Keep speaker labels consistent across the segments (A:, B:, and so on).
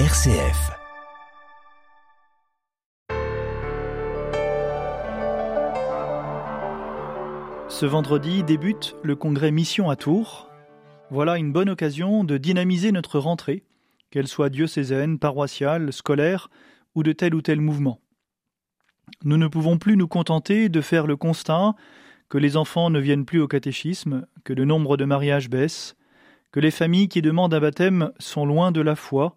A: RCF.
B: Ce vendredi débute le congrès Mission à Tours. Voilà une bonne occasion de dynamiser notre rentrée, qu'elle soit diocésaine, paroissiale, scolaire ou de tel ou tel mouvement. Nous ne pouvons plus nous contenter de faire le constat que les enfants ne viennent plus au catéchisme, que le nombre de mariages baisse, que les familles qui demandent un baptême sont loin de la foi,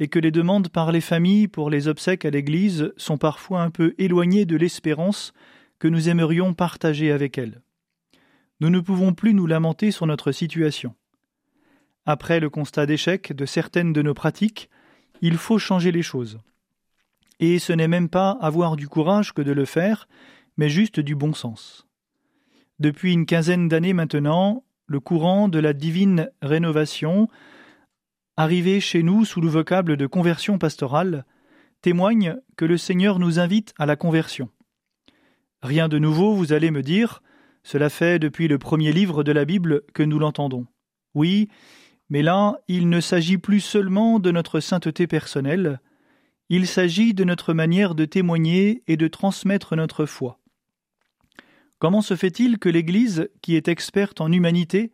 B: et que les demandes par les familles pour les obsèques à l'Église sont parfois un peu éloignées de l'espérance que nous aimerions partager avec elles. Nous ne pouvons plus nous lamenter sur notre situation. Après le constat d'échec de certaines de nos pratiques, il faut changer les choses. Et ce n'est même pas avoir du courage que de le faire, mais juste du bon sens. Depuis une quinzaine d'années maintenant, le courant de la divine rénovation arrivé chez nous sous le vocable de conversion pastorale, témoigne que le Seigneur nous invite à la conversion. Rien de nouveau, vous allez me dire, cela fait depuis le premier livre de la Bible que nous l'entendons. Oui, mais là, il ne s'agit plus seulement de notre sainteté personnelle, il s'agit de notre manière de témoigner et de transmettre notre foi. Comment se fait-il que l'Église, qui est experte en humanité,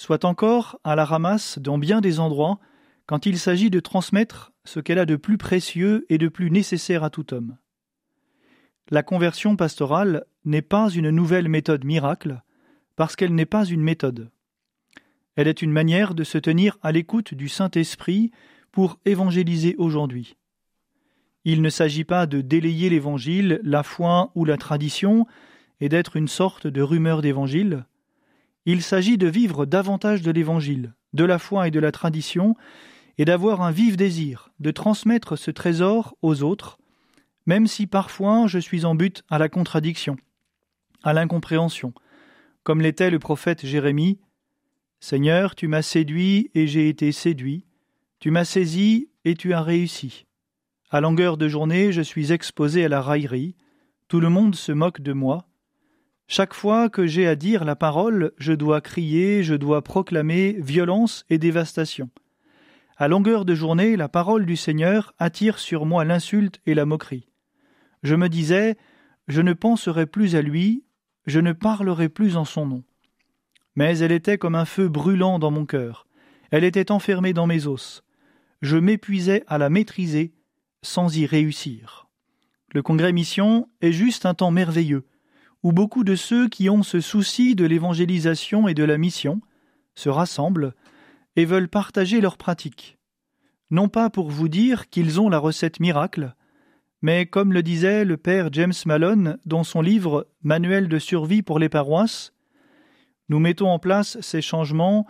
B: soit encore à la ramasse dans bien des endroits quand il s'agit de transmettre ce qu'elle a de plus précieux et de plus nécessaire à tout homme. La conversion pastorale n'est pas une nouvelle méthode miracle, parce qu'elle n'est pas une méthode. Elle est une manière de se tenir à l'écoute du Saint-Esprit pour évangéliser aujourd'hui. Il ne s'agit pas de délayer l'Évangile, la foi ou la tradition, et d'être une sorte de rumeur d'Évangile. Il s'agit de vivre davantage de l'Évangile, de la foi et de la tradition, et d'avoir un vif désir de transmettre ce trésor aux autres, même si parfois je suis en but à la contradiction, à l'incompréhension, comme l'était le prophète Jérémie. Seigneur, tu m'as séduit et j'ai été séduit, tu m'as saisi et tu as réussi. À longueur de journée, je suis exposé à la raillerie, tout le monde se moque de moi. Chaque fois que j'ai à dire la parole, je dois crier, je dois proclamer violence et dévastation. À longueur de journée, la parole du Seigneur attire sur moi l'insulte et la moquerie. Je me disais, je ne penserai plus à lui, je ne parlerai plus en son nom. Mais elle était comme un feu brûlant dans mon cœur, elle était enfermée dans mes os. Je m'épuisais à la maîtriser sans y réussir. Le congrès mission est juste un temps merveilleux, où beaucoup de ceux qui ont ce souci de l'évangélisation et de la mission se rassemblent et veulent partager leurs pratiques. Non pas pour vous dire qu'ils ont la recette miracle, mais comme le disait le père James Malone dans son livre Manuel de survie pour les paroisses, nous mettons en place ces changements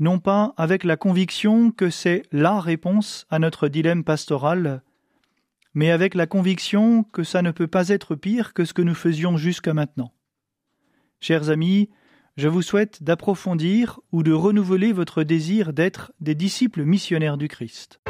B: non pas avec la conviction que c'est la réponse à notre dilemme pastoral, mais avec la conviction que ça ne peut pas être pire que ce que nous faisions jusqu'à maintenant. Chers amis, je vous souhaite d'approfondir ou de renouveler votre désir d'être des disciples missionnaires du Christ.